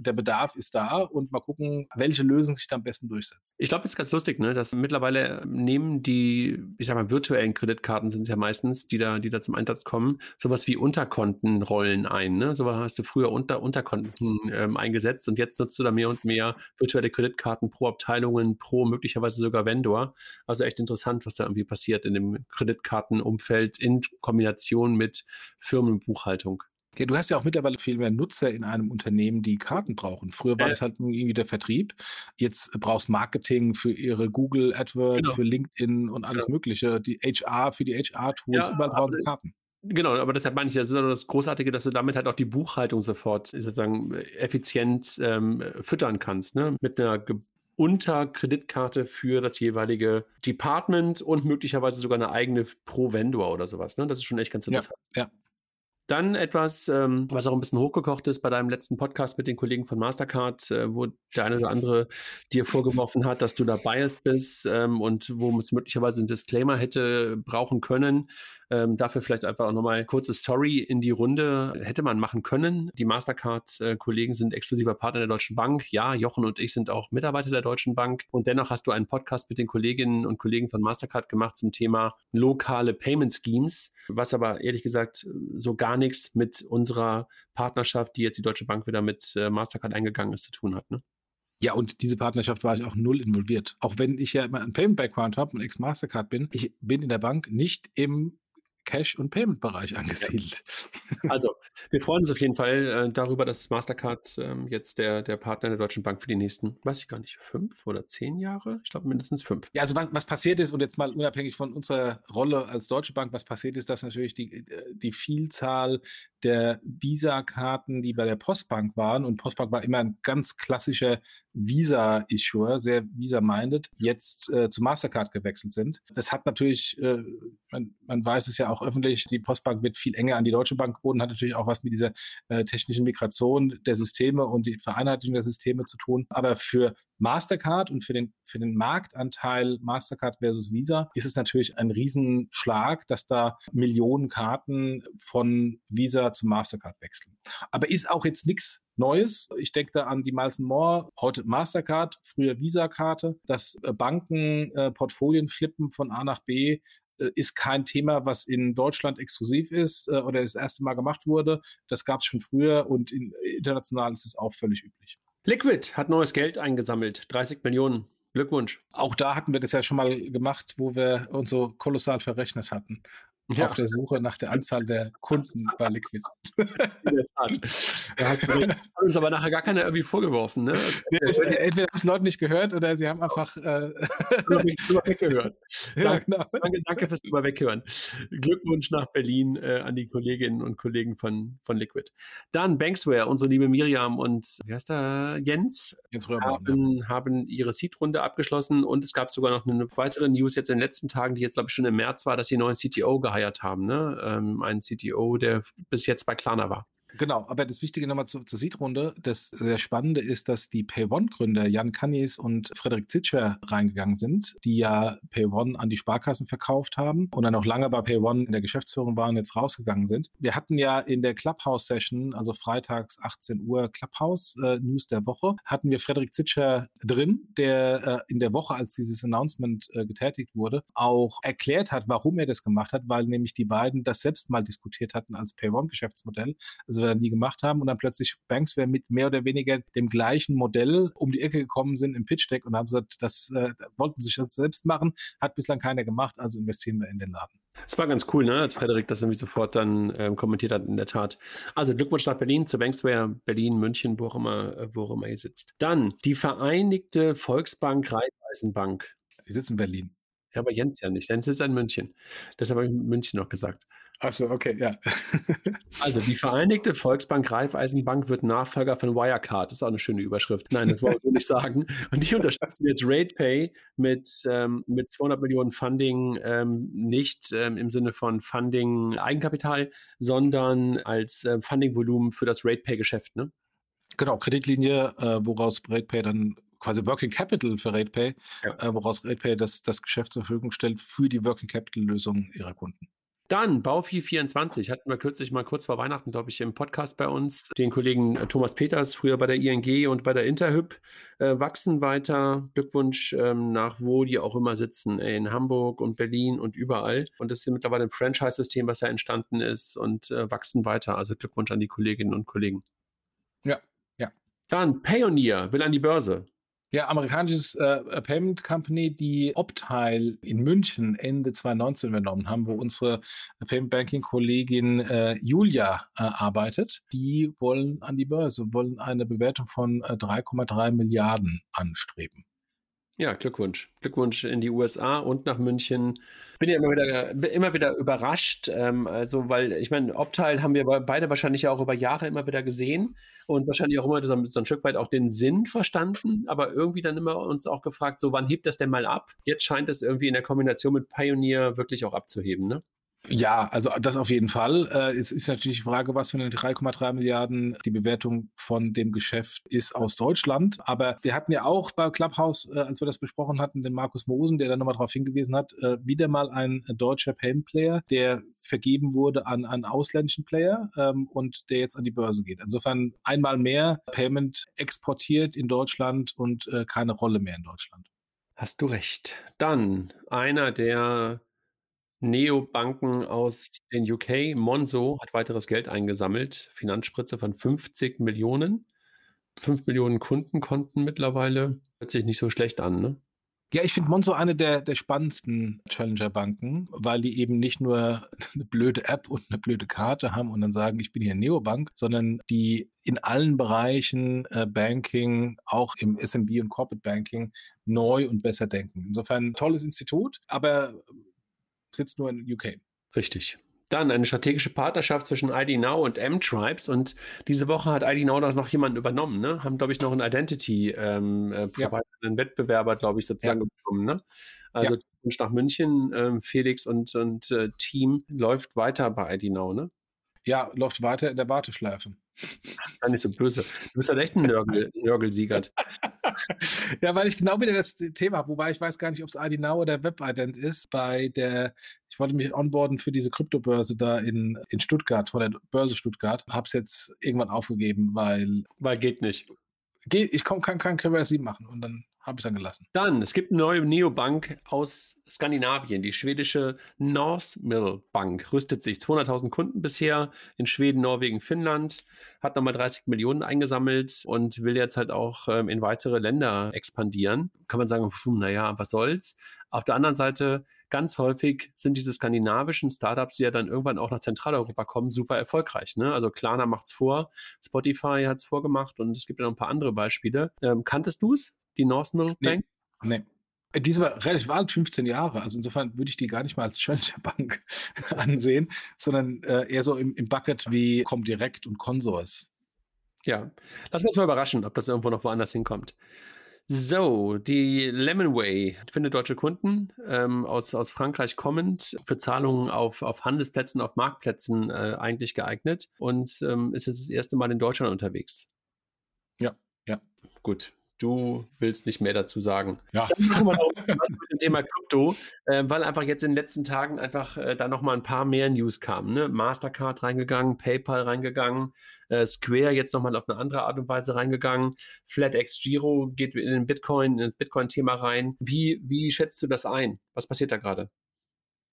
[SPEAKER 1] der Bedarf ist da und mal gucken, welche Lösung sich da am besten durchsetzt.
[SPEAKER 3] Ich glaube, es ist ganz lustig, ne, dass mittlerweile nehmen die, ich sag mal, virtuellen Kreditkarten sind es ja meistens, die da, die da zum Einsatz kommen, sowas wie Unterkontenrollen ein. Ne? So hast du früher unter Unterkonten ähm, eingesetzt und jetzt nutzt du da mehr und mehr virtuelle Kreditkarten pro Abteilungen, pro möglicherweise sogar Vendor. Also echt interessant, was da irgendwie passiert in dem Kreditkartenumfeld in Kombination mit Firmenbuchhaltung.
[SPEAKER 1] Ja, du hast ja auch mittlerweile viel mehr Nutzer in einem Unternehmen, die Karten brauchen. Früher war äh, das halt irgendwie der Vertrieb. Jetzt brauchst Marketing für ihre Google AdWords, genau. für LinkedIn und alles genau. Mögliche. Die HR für die HR-Tools, ja, überall brauchen sie Karten.
[SPEAKER 3] Genau, aber deshalb meine ich, das ist das Großartige, dass du damit halt auch die Buchhaltung sofort sozusagen effizient ähm, füttern kannst, ne? Mit einer Unterkreditkarte für das jeweilige Department und möglicherweise sogar eine eigene Pro-Vendor oder sowas. Ne? Das ist schon echt ganz interessant.
[SPEAKER 1] Ja, ja.
[SPEAKER 3] Dann etwas, ähm, was auch ein bisschen hochgekocht ist bei deinem letzten Podcast mit den Kollegen von Mastercard, äh, wo der eine oder andere dir vorgeworfen hat, dass du da biased bist ähm, und wo es möglicherweise einen Disclaimer hätte brauchen können. Ähm, dafür vielleicht einfach auch nochmal kurze Sorry in die Runde. Hätte man machen können. Die Mastercard-Kollegen sind exklusiver Partner der Deutschen Bank. Ja, Jochen und ich sind auch Mitarbeiter der Deutschen Bank. Und dennoch hast du einen Podcast mit den Kolleginnen und Kollegen von Mastercard gemacht zum Thema lokale Payment Schemes, was aber ehrlich gesagt so gar nichts mit unserer Partnerschaft, die jetzt die Deutsche Bank wieder mit äh, Mastercard eingegangen ist, zu tun hat. Ne?
[SPEAKER 1] Ja, und diese Partnerschaft war ich auch null involviert. Auch wenn ich ja immer einen Payment-Background habe und Ex-Mastercard bin, ich bin in der Bank nicht im Cash- und Payment-Bereich angesiedelt.
[SPEAKER 3] Also, wir freuen uns auf jeden Fall äh, darüber, dass Mastercard ähm, jetzt der, der Partner der Deutschen Bank für die nächsten, weiß ich gar nicht, fünf oder zehn Jahre? Ich glaube mindestens fünf.
[SPEAKER 1] Ja, also was, was passiert ist, und jetzt mal unabhängig von unserer Rolle als Deutsche Bank, was passiert ist, dass natürlich die, äh, die Vielzahl der Visa-Karten, die bei der Postbank waren, und Postbank war immer ein ganz klassischer Visa-Issuer, sehr Visa-minded, jetzt äh, zu Mastercard gewechselt sind. Das hat natürlich, äh, man, man weiß es ja auch öffentlich, die Postbank wird viel enger an die Deutsche Bank geboten, hat natürlich auch was mit dieser äh, technischen Migration der Systeme und die Vereinheitlichung der Systeme zu tun. Aber für Mastercard und für den, für den Marktanteil Mastercard versus Visa ist es natürlich ein Riesenschlag, dass da Millionen Karten von Visa zu Mastercard wechseln. Aber ist auch jetzt nichts Neues. Ich denke da an die Miles More, heute Mastercard, früher Visa-Karte. dass äh, Banken äh, Portfolien flippen von A nach B äh, ist kein Thema, was in Deutschland exklusiv ist äh, oder das erste Mal gemacht wurde. Das gab es schon früher und in, international ist es auch völlig üblich.
[SPEAKER 3] Liquid hat neues Geld eingesammelt, 30 Millionen. Glückwunsch.
[SPEAKER 1] Auch da hatten wir das ja schon mal gemacht, wo wir uns so kolossal verrechnet hatten ja. auf der Suche nach der Anzahl der Kunden bei Liquid. In der Tat.
[SPEAKER 3] Da hast du hat uns aber nachher gar keiner irgendwie vorgeworfen. Ne?
[SPEAKER 1] Also, entweder haben es Leute nicht gehört oder sie haben einfach äh
[SPEAKER 3] drüber weggehört. Ja, danke, genau. danke, danke fürs drüber weghören. Glückwunsch nach Berlin äh, an die Kolleginnen und Kollegen von, von Liquid. Dann Banksware, unsere liebe Miriam und wie heißt der Jens,
[SPEAKER 1] Jens
[SPEAKER 3] Röhrbaum, haben, ja. haben ihre Seed-Runde abgeschlossen und es gab sogar noch eine weitere News jetzt in den letzten Tagen, die jetzt glaube ich schon im März war, dass sie neuen CTO gehalten geheiert haben, ne? Ähm, einen CTO, der bis jetzt bei Klarna war.
[SPEAKER 1] Genau, aber das Wichtige nochmal zu, zur Seed-Runde, das sehr Spannende ist, dass die PayOne-Gründer Jan Kannis und Frederik Zitscher reingegangen sind, die ja PayOne an die Sparkassen verkauft haben und dann auch lange bei PayOne in der Geschäftsführung waren, jetzt rausgegangen sind. Wir hatten ja in der Clubhouse-Session, also freitags 18 Uhr Clubhouse-News äh, der Woche, hatten wir Frederik Zitscher drin, der äh, in der Woche, als dieses Announcement äh, getätigt wurde, auch erklärt hat, warum er das gemacht hat, weil nämlich die beiden das selbst mal diskutiert hatten als PayOne-Geschäftsmodell. Also wir dann nie gemacht haben und dann plötzlich Banksware mit mehr oder weniger dem gleichen Modell um die Ecke gekommen sind im Pitch Deck und haben gesagt, das äh, wollten sich das selbst machen, hat bislang keiner gemacht, also investieren wir in den Laden.
[SPEAKER 3] Es war ganz cool, ne, als Frederik das irgendwie sofort dann ähm, kommentiert hat, in der Tat. Also Glückwunsch nach Berlin, zu Banksware, Berlin, München, wo auch immer, äh, wo auch immer ihr sitzt. Dann die Vereinigte Volksbank Raiffeisenbank.
[SPEAKER 1] Die sitzt in Berlin.
[SPEAKER 3] Ja, aber Jens ja nicht. Jens sitzt in München. Deshalb habe ich München noch gesagt.
[SPEAKER 1] Achso, okay, ja.
[SPEAKER 3] also die Vereinigte Volksbank Raiffeisenbank wird Nachfolger von Wirecard. Das ist auch eine schöne Überschrift. Nein, das wollte ich so nicht sagen. Und die unterstützen jetzt RatePay mit, ähm, mit 200 Millionen Funding, ähm, nicht ähm, im Sinne von Funding Eigenkapital, sondern als äh, Funding-Volumen für das RatePay-Geschäft. Ne?
[SPEAKER 1] Genau, Kreditlinie, äh, woraus RatePay dann quasi Working Capital für RatePay, ja. äh, woraus RatePay das, das Geschäft zur Verfügung stellt für die Working Capital-Lösung ihrer Kunden.
[SPEAKER 3] Dann Baufi 24 hatten wir kürzlich mal kurz vor Weihnachten, glaube ich, im Podcast bei uns. Den Kollegen äh, Thomas Peters, früher bei der ING und bei der Interhyp, äh, wachsen weiter. Glückwunsch ähm, nach wo die auch immer sitzen, äh, in Hamburg und Berlin und überall. Und das ist mittlerweile ein Franchise-System, was ja entstanden ist und äh, wachsen weiter. Also Glückwunsch an die Kolleginnen und Kollegen.
[SPEAKER 1] Ja, ja.
[SPEAKER 3] Dann Payoneer will an die Börse.
[SPEAKER 1] Ja, amerikanisches äh, Payment Company, die Optile in München Ende 2019 übernommen haben, wo unsere Payment Banking Kollegin äh, Julia äh, arbeitet. Die wollen an die Börse, wollen eine Bewertung von 3,3 äh, Milliarden anstreben.
[SPEAKER 3] Ja, Glückwunsch. Glückwunsch in die USA und nach München. Bin ja immer wieder, immer wieder überrascht. Ähm, also, weil ich meine, Optile haben wir beide wahrscheinlich auch über Jahre immer wieder gesehen und wahrscheinlich auch immer so, so ein Stück weit auch den Sinn verstanden, aber irgendwie dann immer uns auch gefragt, so wann hebt das denn mal ab? Jetzt scheint es irgendwie in der Kombination mit Pioneer wirklich auch abzuheben, ne?
[SPEAKER 1] Ja, also das auf jeden Fall. Äh, es ist natürlich die Frage, was für eine 3,3 Milliarden die Bewertung von dem Geschäft ist aus Deutschland. Aber wir hatten ja auch bei Clubhouse, äh, als wir das besprochen hatten, den Markus Mosen, der dann nochmal darauf hingewiesen hat, äh, wieder mal ein deutscher Payment Player, der vergeben wurde an einen ausländischen Player ähm, und der jetzt an die Börse geht. Insofern einmal mehr Payment exportiert in Deutschland und keine Rolle mehr in Deutschland.
[SPEAKER 3] Hast du recht. Dann einer der Neobanken aus den UK, Monzo, hat weiteres Geld eingesammelt. Finanzspritze von 50 Millionen. 5 Millionen Kundenkonten mittlerweile. Hört sich nicht so schlecht an, ne?
[SPEAKER 1] Ja, ich finde Monzo eine der, der spannendsten Challenger-Banken, weil die eben nicht nur eine blöde App und eine blöde Karte haben und dann sagen, ich bin hier Neobank, sondern die in allen Bereichen äh, Banking, auch im SMB und Corporate Banking, neu und besser denken. Insofern tolles Institut, aber sitzt nur in UK.
[SPEAKER 3] Richtig. Dann eine strategische Partnerschaft zwischen ID Now und M-Tribes. Und diese Woche hat ID Now das noch jemanden übernommen, ne? Haben, glaube ich, noch einen Identity ähm, äh, ja. einen Wettbewerber, glaube ich, sozusagen ja. bekommen, ne? Also ja. Wunsch nach München, ähm, Felix und, und äh, Team läuft weiter bei ID Now, ne?
[SPEAKER 1] Ja, läuft weiter in der Warteschleife.
[SPEAKER 3] Sei nicht so böse. Du bist halt echt ein Nörgel, Nörgelsiegert.
[SPEAKER 1] ja, weil ich genau wieder das Thema habe, wobei ich weiß gar nicht, ob es ID Now oder WebIdent ist. Bei der, ich wollte mich onboarden für diese Kryptobörse da in, in Stuttgart, von der Börse Stuttgart. Habe es jetzt irgendwann aufgegeben, weil.
[SPEAKER 3] Weil geht nicht.
[SPEAKER 1] Geht, ich komm, kann kein KYC machen und dann habe ich dann gelassen.
[SPEAKER 3] Dann, es gibt eine neue Neobank aus Skandinavien, die schwedische Northmill Bank, rüstet sich. 200.000 Kunden bisher in Schweden, Norwegen, Finnland, hat nochmal 30 Millionen eingesammelt und will jetzt halt auch ähm, in weitere Länder expandieren. Kann man sagen, naja, was soll's? Auf der anderen Seite, ganz häufig sind diese skandinavischen Startups, die ja dann irgendwann auch nach Zentraleuropa kommen, super erfolgreich. Ne? Also Klarna macht's vor, Spotify hat's vorgemacht und es gibt ja noch ein paar andere Beispiele. Ähm, kanntest du's? Die North Mill Bank?
[SPEAKER 1] Nee. nee. Die ist aber relativ alt, 15 Jahre. Also insofern würde ich die gar nicht mal als Challenger Bank ansehen, sondern äh, eher so im, im Bucket wie Comdirect und Consors.
[SPEAKER 3] Ja, lass uns mal überraschen, ob das irgendwo noch woanders hinkommt. So, die Lemonway findet deutsche Kunden ähm, aus, aus Frankreich kommend, für Zahlungen auf, auf Handelsplätzen, auf Marktplätzen äh, eigentlich geeignet und ähm, ist jetzt das erste Mal in Deutschland unterwegs.
[SPEAKER 1] Ja, ja.
[SPEAKER 3] Gut, du willst nicht mehr dazu sagen.
[SPEAKER 1] Ja.
[SPEAKER 3] Dann machen wir auch mit dem Thema Krypto, äh, weil einfach jetzt in den letzten Tagen einfach äh, da nochmal ein paar mehr News kamen. Ne? Mastercard reingegangen, PayPal reingegangen, äh, Square jetzt nochmal auf eine andere Art und Weise reingegangen, FlatEx Giro geht in den Bitcoin, ins Bitcoin-Thema rein. Wie, wie schätzt du das ein? Was passiert da gerade?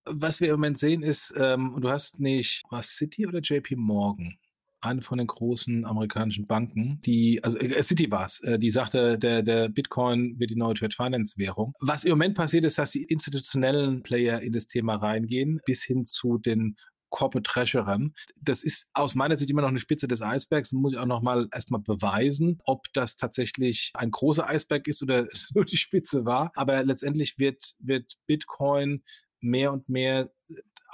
[SPEAKER 1] Was wir im Moment sehen ist, ähm, du hast nicht, was City oder JP Morgan? Eine von den großen amerikanischen Banken, die, also äh, City war es, äh, die sagte, der, der Bitcoin wird die neue Trade Finance Währung. Was im Moment passiert ist, dass die institutionellen Player in das Thema reingehen, bis hin zu den Corporate Treasurern. Das ist aus meiner Sicht immer noch eine Spitze des Eisbergs. Muss ich auch noch mal erstmal beweisen, ob das tatsächlich ein großer Eisberg ist oder es nur die Spitze war. Aber letztendlich wird, wird Bitcoin mehr und mehr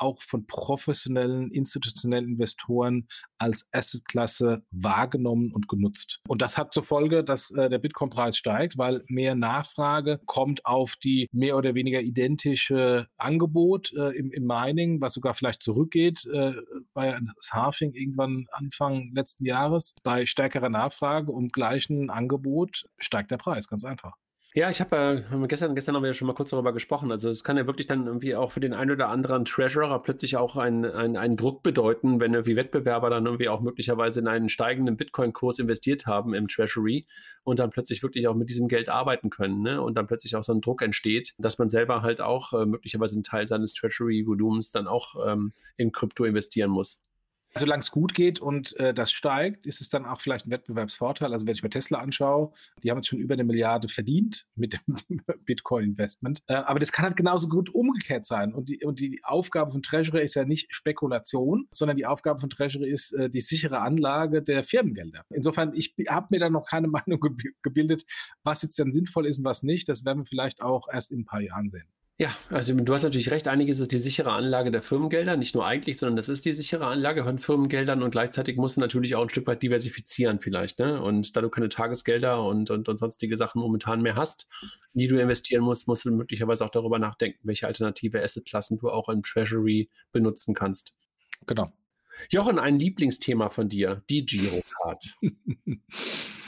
[SPEAKER 1] auch von professionellen, institutionellen Investoren als Assetklasse wahrgenommen und genutzt. Und das hat zur Folge, dass äh, der Bitcoin-Preis steigt, weil mehr Nachfrage kommt auf die mehr oder weniger identische Angebot äh, im, im Mining, was sogar vielleicht zurückgeht, äh, war ja das Halving irgendwann Anfang letzten Jahres. Bei stärkerer Nachfrage und gleichen Angebot steigt der Preis, ganz einfach.
[SPEAKER 3] Ja, ich habe äh, gestern, gestern haben wir ja schon mal kurz darüber gesprochen. Also es kann ja wirklich dann irgendwie auch für den einen oder anderen Treasurer plötzlich auch ein, ein, einen Druck bedeuten, wenn irgendwie Wettbewerber dann irgendwie auch möglicherweise in einen steigenden Bitcoin-Kurs investiert haben im Treasury und dann plötzlich wirklich auch mit diesem Geld arbeiten können. Ne? Und dann plötzlich auch so ein Druck entsteht, dass man selber halt auch äh, möglicherweise einen Teil seines Treasury-Volumens dann auch ähm, in Krypto investieren muss.
[SPEAKER 1] Solange es gut geht und äh, das steigt, ist es dann auch vielleicht ein Wettbewerbsvorteil. Also wenn ich mir Tesla anschaue, die haben jetzt schon über eine Milliarde verdient mit dem Bitcoin-Investment. Äh, aber das kann halt genauso gut umgekehrt sein. Und die, und die Aufgabe von Treasury ist ja nicht Spekulation, sondern die Aufgabe von Treasury ist äh, die sichere Anlage der Firmengelder. Insofern, ich habe mir da noch keine Meinung gebildet, was jetzt dann sinnvoll ist und was nicht. Das werden wir vielleicht auch erst in ein paar Jahren sehen.
[SPEAKER 3] Ja, also du hast natürlich recht, einiges ist die sichere Anlage der Firmengelder, nicht nur eigentlich, sondern das ist die sichere Anlage von Firmengeldern und gleichzeitig musst du natürlich auch ein Stück weit diversifizieren vielleicht. Ne? Und da du keine Tagesgelder und, und, und sonstige Sachen momentan mehr hast, die du investieren musst, musst du möglicherweise auch darüber nachdenken, welche alternative Assetklassen du auch im Treasury benutzen kannst.
[SPEAKER 1] Genau.
[SPEAKER 3] Jochen, ein Lieblingsthema von dir, die Girocard.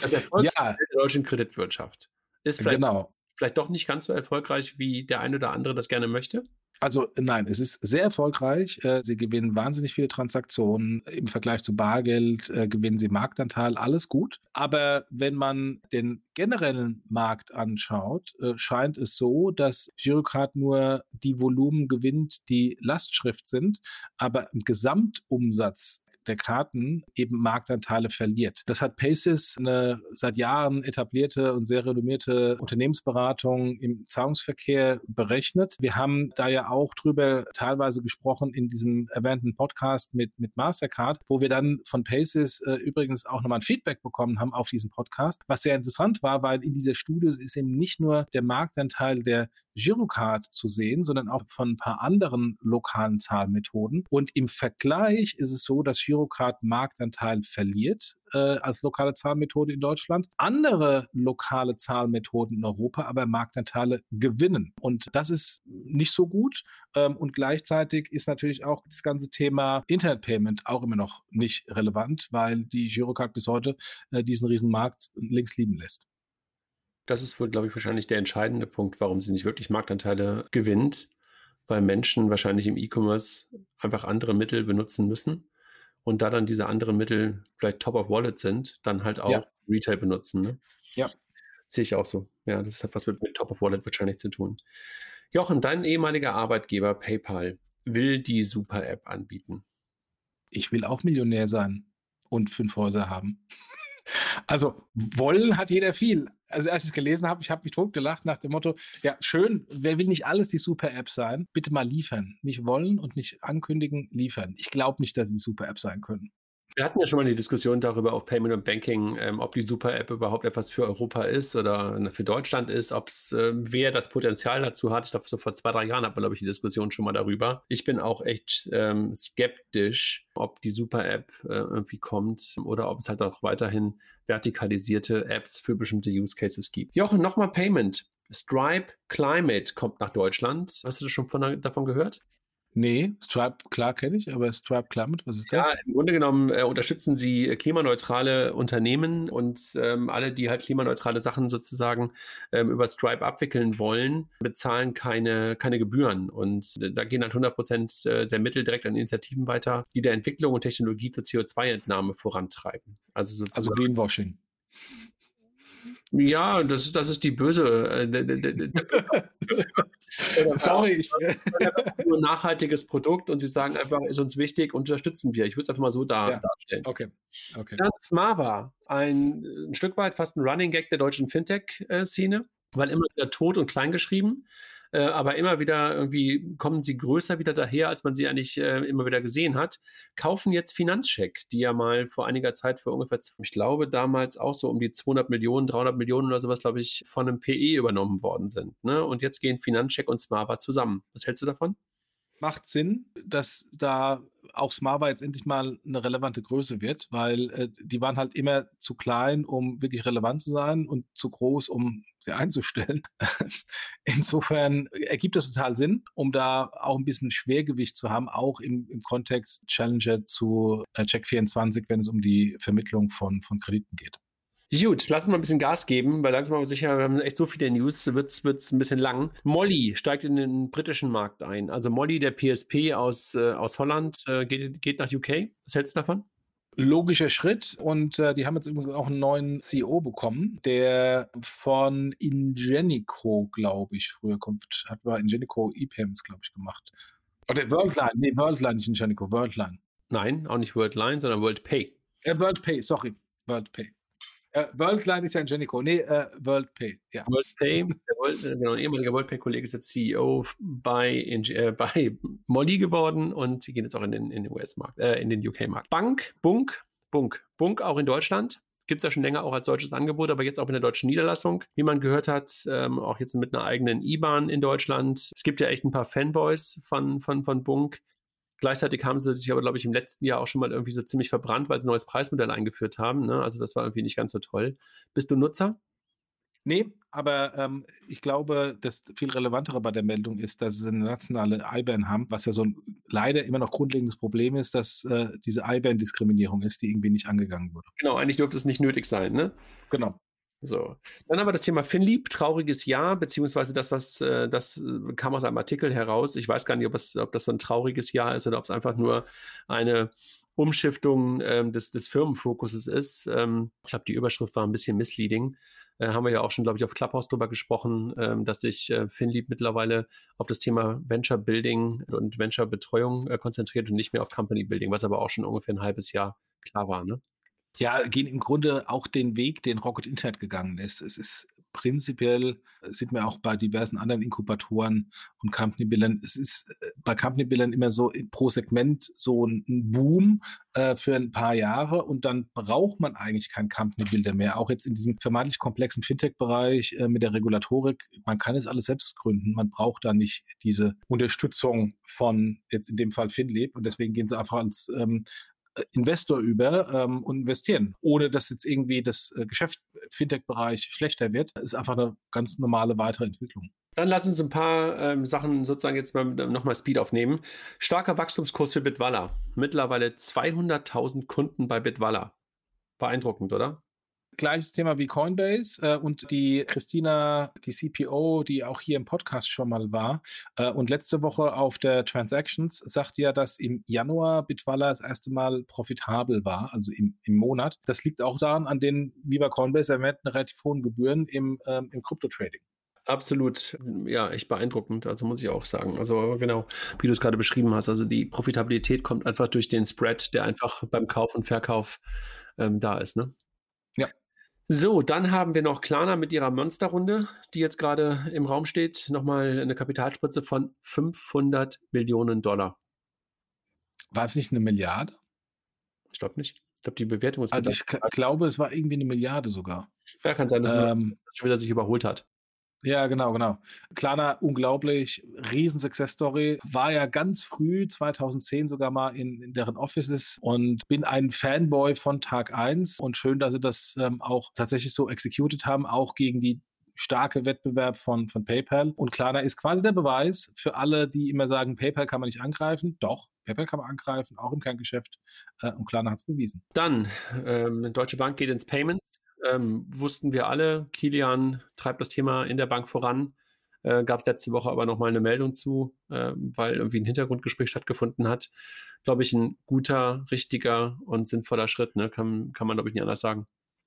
[SPEAKER 3] das Erfolgsmodell ja. der deutschen Kreditwirtschaft.
[SPEAKER 1] Ist vielleicht genau
[SPEAKER 3] vielleicht doch nicht ganz so erfolgreich, wie der eine oder andere das gerne möchte?
[SPEAKER 1] Also nein, es ist sehr erfolgreich. Äh, sie gewinnen wahnsinnig viele Transaktionen. Im Vergleich zu Bargeld äh, gewinnen sie Marktanteil, alles gut. Aber wenn man den generellen Markt anschaut, äh, scheint es so, dass Girocard nur die Volumen gewinnt, die Lastschrift sind, aber im Gesamtumsatz der Karten eben Marktanteile verliert. Das hat Paces, eine seit Jahren etablierte und sehr renommierte Unternehmensberatung im Zahlungsverkehr berechnet. Wir haben da ja auch drüber teilweise gesprochen in diesem erwähnten Podcast mit, mit Mastercard, wo wir dann von Paces äh, übrigens auch nochmal ein Feedback bekommen haben auf diesen Podcast, was sehr interessant war, weil in dieser Studie ist eben nicht nur der Marktanteil der Girocard zu sehen, sondern auch von ein paar anderen lokalen Zahlmethoden. Und im Vergleich ist es so, dass Girocard Marktanteil verliert äh, als lokale Zahlmethode in Deutschland, andere lokale Zahlmethoden in Europa aber Marktanteile gewinnen. Und das ist nicht so gut. Ähm, und gleichzeitig ist natürlich auch das ganze Thema Internet Payment auch immer noch nicht relevant, weil die Girocard bis heute äh, diesen riesen Markt links liegen lässt.
[SPEAKER 3] Das ist wohl, glaube ich, wahrscheinlich der entscheidende Punkt, warum sie nicht wirklich Marktanteile gewinnt, weil Menschen wahrscheinlich im E-Commerce einfach andere Mittel benutzen müssen und da dann diese anderen Mittel vielleicht Top of Wallet sind, dann halt auch ja. Retail benutzen. Ne?
[SPEAKER 1] Ja.
[SPEAKER 3] Sehe ich auch so. Ja, das hat was mit, mit Top of Wallet wahrscheinlich zu tun. Jochen, dein ehemaliger Arbeitgeber PayPal will die Super-App anbieten.
[SPEAKER 1] Ich will auch Millionär sein und fünf Häuser haben. Also wollen hat jeder viel. Also als ich es gelesen habe, ich habe mich totgelacht nach dem Motto, ja schön, wer will nicht alles die Super-App sein? Bitte mal liefern. Nicht wollen und nicht ankündigen, liefern. Ich glaube nicht, dass sie die Super-App sein können.
[SPEAKER 3] Wir hatten ja schon mal die Diskussion darüber auf Payment und Banking, ähm, ob die Super-App überhaupt etwas für Europa ist oder ne, für Deutschland ist, ob es äh, wer das Potenzial dazu hat. Ich glaube, so vor zwei, drei Jahren hatten wir, glaube ich, die Diskussion schon mal darüber. Ich bin auch echt ähm, skeptisch, ob die Super-App äh, irgendwie kommt oder ob es halt auch weiterhin vertikalisierte Apps für bestimmte Use Cases gibt. Jochen, nochmal Payment. Stripe Climate kommt nach Deutschland. Hast du das schon von, davon gehört?
[SPEAKER 1] Nee, Stripe, klar kenne ich, aber Stripe Climate, was ist das?
[SPEAKER 3] Ja, im Grunde genommen äh, unterstützen sie äh, klimaneutrale Unternehmen und ähm, alle, die halt klimaneutrale Sachen sozusagen ähm, über Stripe abwickeln wollen, bezahlen keine, keine Gebühren. Und äh, da gehen halt 100 Prozent äh, der Mittel direkt an Initiativen weiter, die der Entwicklung und Technologie zur CO2-Entnahme vorantreiben.
[SPEAKER 1] Also, also sozusagen, also Greenwashing.
[SPEAKER 3] Ja, das, das ist die böse. Äh, Sorry, ich nur ein nachhaltiges Produkt und sie sagen einfach, ist uns wichtig, unterstützen wir. Ich würde es einfach mal so da, ja. darstellen.
[SPEAKER 1] Okay. okay.
[SPEAKER 3] Dann Smava, ein, ein Stück weit fast ein Running Gag der deutschen Fintech-Szene, weil immer wieder tot und klein geschrieben. Äh, aber immer wieder irgendwie kommen sie größer wieder daher, als man sie eigentlich äh, immer wieder gesehen hat, kaufen jetzt Finanzcheck, die ja mal vor einiger Zeit für ungefähr, ich glaube damals auch so um die 200 Millionen, 300 Millionen oder sowas, glaube ich, von einem PE übernommen worden sind. Ne? Und jetzt gehen Finanzcheck und Smava zusammen. Was hältst du davon?
[SPEAKER 1] Macht Sinn, dass da auch Smava jetzt endlich mal eine relevante Größe wird, weil äh, die waren halt immer zu klein, um wirklich relevant zu sein und zu groß, um sie einzustellen. Insofern ergibt das total Sinn, um da auch ein bisschen Schwergewicht zu haben, auch im, im Kontext Challenger zu äh, Check24, wenn es um die Vermittlung von, von Krediten geht.
[SPEAKER 3] Gut, lass uns mal ein bisschen Gas geben, weil langsam aber sicher, wir haben echt so viele News, wird es ein bisschen lang. Molly steigt in den britischen Markt ein. Also Molly, der PSP aus, äh, aus Holland, äh, geht, geht nach UK. Was hältst du davon?
[SPEAKER 1] logischer Schritt und äh, die haben jetzt übrigens auch einen neuen CEO bekommen, der von Ingenico, glaube ich, früher kommt, hat bei Ingenico E-Payments, glaube ich, gemacht. Oder Worldline, nee, Worldline, nicht Ingenico, Worldline.
[SPEAKER 3] Nein, auch nicht Worldline, sondern WorldPay.
[SPEAKER 1] Äh, WorldPay, sorry, WorldPay. Äh, Worldline ist ja Ingenico. Nee, äh, WorldPay. Ja.
[SPEAKER 3] WorldPay, World, genau, ein ehemaliger WorldPay-Kollege ist jetzt CEO bei, äh, bei Molly geworden und sie gehen jetzt auch in den, in den US-Markt, äh, in den UK-Markt. Bank, Bunk, Bunk, Bunk auch in Deutschland. Gibt es ja schon länger auch als deutsches Angebot, aber jetzt auch mit der deutschen Niederlassung. Wie man gehört hat, ähm, auch jetzt mit einer eigenen IBAN in Deutschland. Es gibt ja echt ein paar Fanboys von, von, von Bunk. Gleichzeitig haben sie sich aber, glaube ich, im letzten Jahr auch schon mal irgendwie so ziemlich verbrannt, weil sie ein neues Preismodell eingeführt haben. Ne? Also das war irgendwie nicht ganz so toll. Bist du Nutzer?
[SPEAKER 1] Nee, aber ähm, ich glaube, das viel relevantere bei der Meldung ist, dass sie eine nationale IBAN haben, was ja so ein leider immer noch grundlegendes Problem ist, dass äh, diese IBAN-Diskriminierung ist, die irgendwie nicht angegangen wurde.
[SPEAKER 3] Genau, eigentlich dürfte es nicht nötig sein, ne?
[SPEAKER 1] Genau.
[SPEAKER 3] So. Dann haben wir das Thema Finlieb, trauriges Jahr, beziehungsweise das, was äh, das äh, kam aus einem Artikel heraus. Ich weiß gar nicht, ob, es, ob das so ein trauriges Jahr ist oder ob es einfach nur eine Umschiftung ähm, des, des Firmenfokuses ist. Ähm, ich glaube, die Überschrift war ein bisschen misleading. Äh, haben wir ja auch schon, glaube ich, auf Clubhouse drüber gesprochen, ähm, dass sich äh, Finlieb mittlerweile auf das Thema Venture Building und Venture Betreuung äh, konzentriert und nicht mehr auf Company Building, was aber auch schon ungefähr ein halbes Jahr klar war. Ne?
[SPEAKER 1] Ja, gehen im Grunde auch den Weg, den Rocket Internet gegangen ist. Es ist prinzipiell, äh, sieht man auch bei diversen anderen Inkubatoren und Company Bildern, es ist äh, bei Company Bildern immer so pro Segment so ein, Boom äh, für ein paar Jahre und dann braucht man eigentlich kein Company Builder mehr. Auch jetzt in diesem vermeintlich komplexen Fintech-Bereich äh, mit der Regulatorik, man kann es alles selbst gründen. Man braucht da nicht diese Unterstützung von jetzt in dem Fall FinLab und deswegen gehen sie einfach als ähm, Investor über ähm, und investieren, ohne dass jetzt irgendwie das äh, Geschäft Fintech-Bereich schlechter wird. Das ist einfach eine ganz normale weitere Entwicklung.
[SPEAKER 3] Dann lassen uns ein paar ähm, Sachen sozusagen jetzt mal, nochmal Speed aufnehmen. Starker Wachstumskurs für Bitwalla. Mittlerweile 200.000 Kunden bei Bitwalla. Beeindruckend, oder?
[SPEAKER 1] Gleiches Thema wie Coinbase äh, und die Christina, die CPO, die auch hier im Podcast schon mal war äh, und letzte Woche auf der Transactions sagt ja, dass im Januar Bitwala das erste Mal profitabel war, also im, im Monat. Das liegt auch daran, an den, wie bei Coinbase erwähnten, relativ hohen Gebühren im, ähm, im Krypto-Trading.
[SPEAKER 3] Absolut, ja, echt beeindruckend, also muss ich auch sagen. Also genau, wie du es gerade beschrieben hast, also die Profitabilität kommt einfach durch den Spread, der einfach beim Kauf und Verkauf ähm, da ist, ne?
[SPEAKER 1] Ja.
[SPEAKER 3] So, dann haben wir noch Klarna mit ihrer Monsterrunde, die jetzt gerade im Raum steht. Nochmal eine Kapitalspritze von 500 Millionen Dollar.
[SPEAKER 1] War es nicht eine Milliarde?
[SPEAKER 3] Ich glaube nicht. Ich glaube, die Bewertung ist
[SPEAKER 1] Also ich glaube, es war irgendwie eine Milliarde sogar.
[SPEAKER 3] Ja, kann sein, dass ähm, schon wieder sich überholt hat.
[SPEAKER 1] Ja, genau, genau. Klarna, unglaublich, riesen Success Story. War ja ganz früh, 2010 sogar mal in, in deren Offices und bin ein Fanboy von Tag 1 und schön, dass sie das ähm, auch tatsächlich so executed haben, auch gegen die starke Wettbewerb von, von PayPal. Und Klarna ist quasi der Beweis für alle, die immer sagen, PayPal kann man nicht angreifen. Doch, PayPal kann man angreifen, auch im Kerngeschäft. Äh, und Klarna hat es bewiesen.
[SPEAKER 3] Dann, ähm, Deutsche Bank geht ins Payments ähm, wussten wir alle, Kilian treibt das Thema in der Bank voran. Äh, Gab es letzte Woche aber nochmal eine Meldung zu, äh, weil irgendwie ein Hintergrundgespräch stattgefunden hat. Glaube ich, ein guter, richtiger und sinnvoller Schritt, ne? kann, kann man, glaube ich, nicht anders sagen.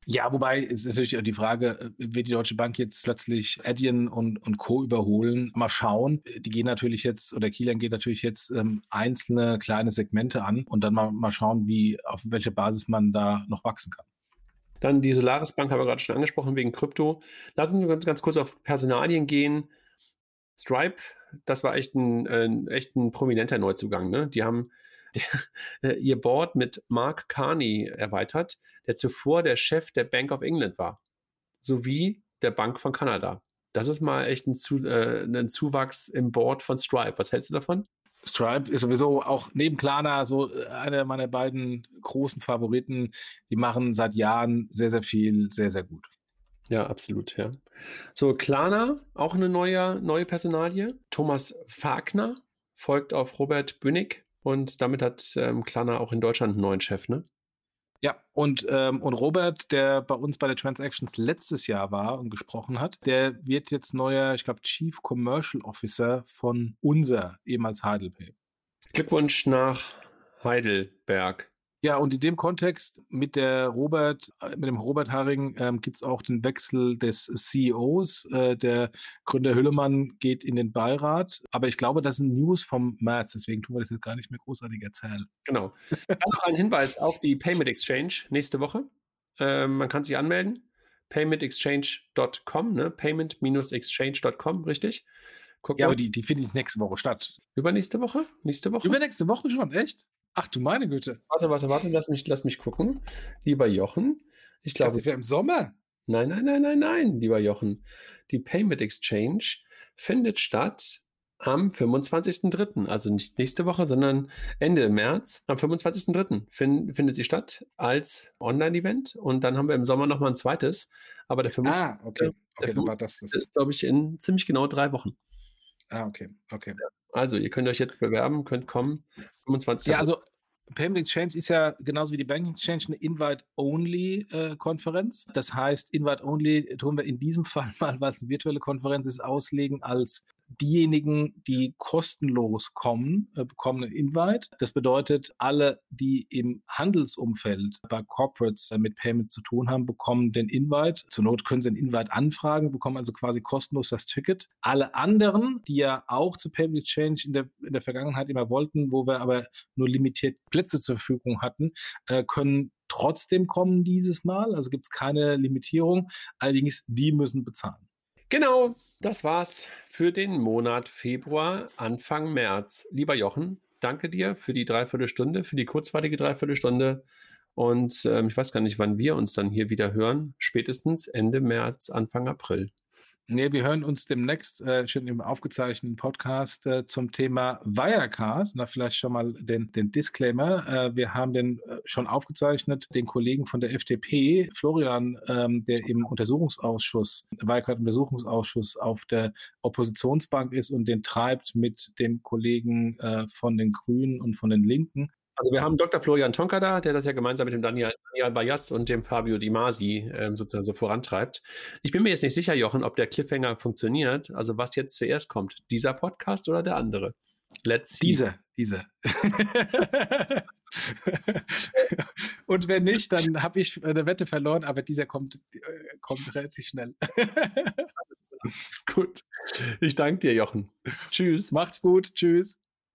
[SPEAKER 1] Ja, wobei ist natürlich die Frage, äh, wird die Deutsche Bank jetzt plötzlich Adyen und, und Co. überholen? Mal schauen. Die gehen natürlich jetzt, oder Kilian geht natürlich jetzt ähm, einzelne kleine Segmente an und dann mal, mal schauen, wie, auf welcher Basis man da noch wachsen kann.
[SPEAKER 3] Dann die Solaris Bank haben wir gerade schon angesprochen wegen Krypto. Lassen uns ganz kurz auf Personalien gehen. Stripe, das war echt ein, ein echt ein prominenter Neuzugang. Ne? Die haben der, äh, ihr Board mit Mark Carney erweitert, der zuvor der Chef der Bank of England war, sowie der Bank von Kanada. Das ist mal echt ein, Zu, äh, ein Zuwachs im Board von Stripe. Was hältst du davon?
[SPEAKER 1] Stripe ist sowieso auch neben Klarna so äh, einer meiner beiden großen Favoriten. Die machen seit Jahren sehr, sehr viel, sehr, sehr gut.
[SPEAKER 3] Ja, absolut, ja. So, Klarna, auch eine neue, neue Personalie. Thomas Fagner folgt auf Robert Bünnig und damit hat ähm, Klarna auch in Deutschland einen neuen Chef, ne?
[SPEAKER 1] Ja, und, ähm, und Robert, der bei uns bei der Transactions letztes Jahr war und gesprochen hat, der wird jetzt neuer, ich glaube, Chief Commercial Officer von unser, ehemals Heidelberg.
[SPEAKER 3] Glückwunsch nach Heidelberg.
[SPEAKER 1] Ja, und in dem Kontext mit der Robert, äh, mit dem Robert Haring ähm, gibt es auch den Wechsel des CEOs. Äh, der Gründer Hüllemann geht in den Beirat. Aber ich glaube, das sind News vom März, deswegen tun wir das jetzt gar nicht mehr großartig erzählen.
[SPEAKER 3] Genau. Dann noch ein Hinweis auf die Payment Exchange nächste Woche. Ähm, man kann sich anmelden. Paymentexchange.com, ne? Payment-exchange.com, richtig?
[SPEAKER 1] Guck ja, mal. aber die, die findet nächste Woche statt.
[SPEAKER 3] Übernächste Woche? Nächste Woche?
[SPEAKER 1] Übernächste Woche schon, echt? Ach du meine Güte.
[SPEAKER 3] Warte, warte, warte, lass mich, lass mich gucken. Lieber Jochen, ich glaube.
[SPEAKER 1] Das wäre im Sommer.
[SPEAKER 3] Nein, nein, nein, nein, nein, lieber Jochen. Die Payment Exchange findet statt am 25.03., also nicht nächste Woche, sondern Ende März. Am 25.03. Find, findet sie statt als Online-Event und dann haben wir im Sommer nochmal ein zweites. Aber der
[SPEAKER 1] 25. Ah, okay. okay
[SPEAKER 3] der war das, das ist, glaube ich, in ziemlich genau drei Wochen.
[SPEAKER 1] Ah, okay, okay.
[SPEAKER 3] Also, ihr könnt euch jetzt bewerben, könnt kommen.
[SPEAKER 1] 25. Ja, also Payment Exchange ist ja genauso wie die Banking Exchange eine Invite-Only-Konferenz. Äh, das heißt, Invite-Only tun wir in diesem Fall mal, weil es eine virtuelle Konferenz ist, auslegen als diejenigen, die kostenlos kommen, äh, bekommen einen Invite. Das bedeutet, alle, die im Handelsumfeld bei Corporates äh, mit Payment zu tun haben, bekommen den Invite. Zur Not können sie einen Invite anfragen, bekommen also quasi kostenlos das Ticket. Alle anderen, die ja auch zu Payment Exchange in der, in der Vergangenheit immer wollten, wo wir aber nur limitiert Plätze zur Verfügung hatten, äh, können trotzdem kommen dieses Mal. Also gibt es keine Limitierung. Allerdings, die müssen bezahlen.
[SPEAKER 3] Genau, das war's für den Monat Februar, Anfang März. Lieber Jochen, danke dir für die Dreiviertelstunde, für die kurzweilige Dreiviertelstunde. Und ähm, ich weiß gar nicht, wann wir uns dann hier wieder hören. Spätestens Ende März, Anfang April.
[SPEAKER 1] Nee, wir hören uns demnächst äh, schon im aufgezeichneten Podcast äh, zum Thema Wirecard. Na, vielleicht schon mal den, den Disclaimer. Äh, wir haben den äh, schon aufgezeichnet, den Kollegen von der FDP, Florian, ähm, der im Untersuchungsausschuss, Wirecard-Untersuchungsausschuss auf der Oppositionsbank ist und den treibt mit dem Kollegen äh, von den Grünen und von den Linken.
[SPEAKER 3] Also wir haben Dr. Florian Tonka da, der das ja gemeinsam mit dem Daniel, Daniel Bayas und dem Fabio Di Masi ähm, sozusagen so vorantreibt. Ich bin mir jetzt nicht sicher, Jochen, ob der Cliffhanger funktioniert. Also was jetzt zuerst kommt, dieser Podcast oder der andere?
[SPEAKER 1] Let's see. Dieser, dieser. und wenn nicht, dann habe ich eine Wette verloren, aber dieser kommt, äh, kommt relativ schnell.
[SPEAKER 3] gut. Ich danke dir, Jochen.
[SPEAKER 1] Tschüss. Macht's gut. Tschüss.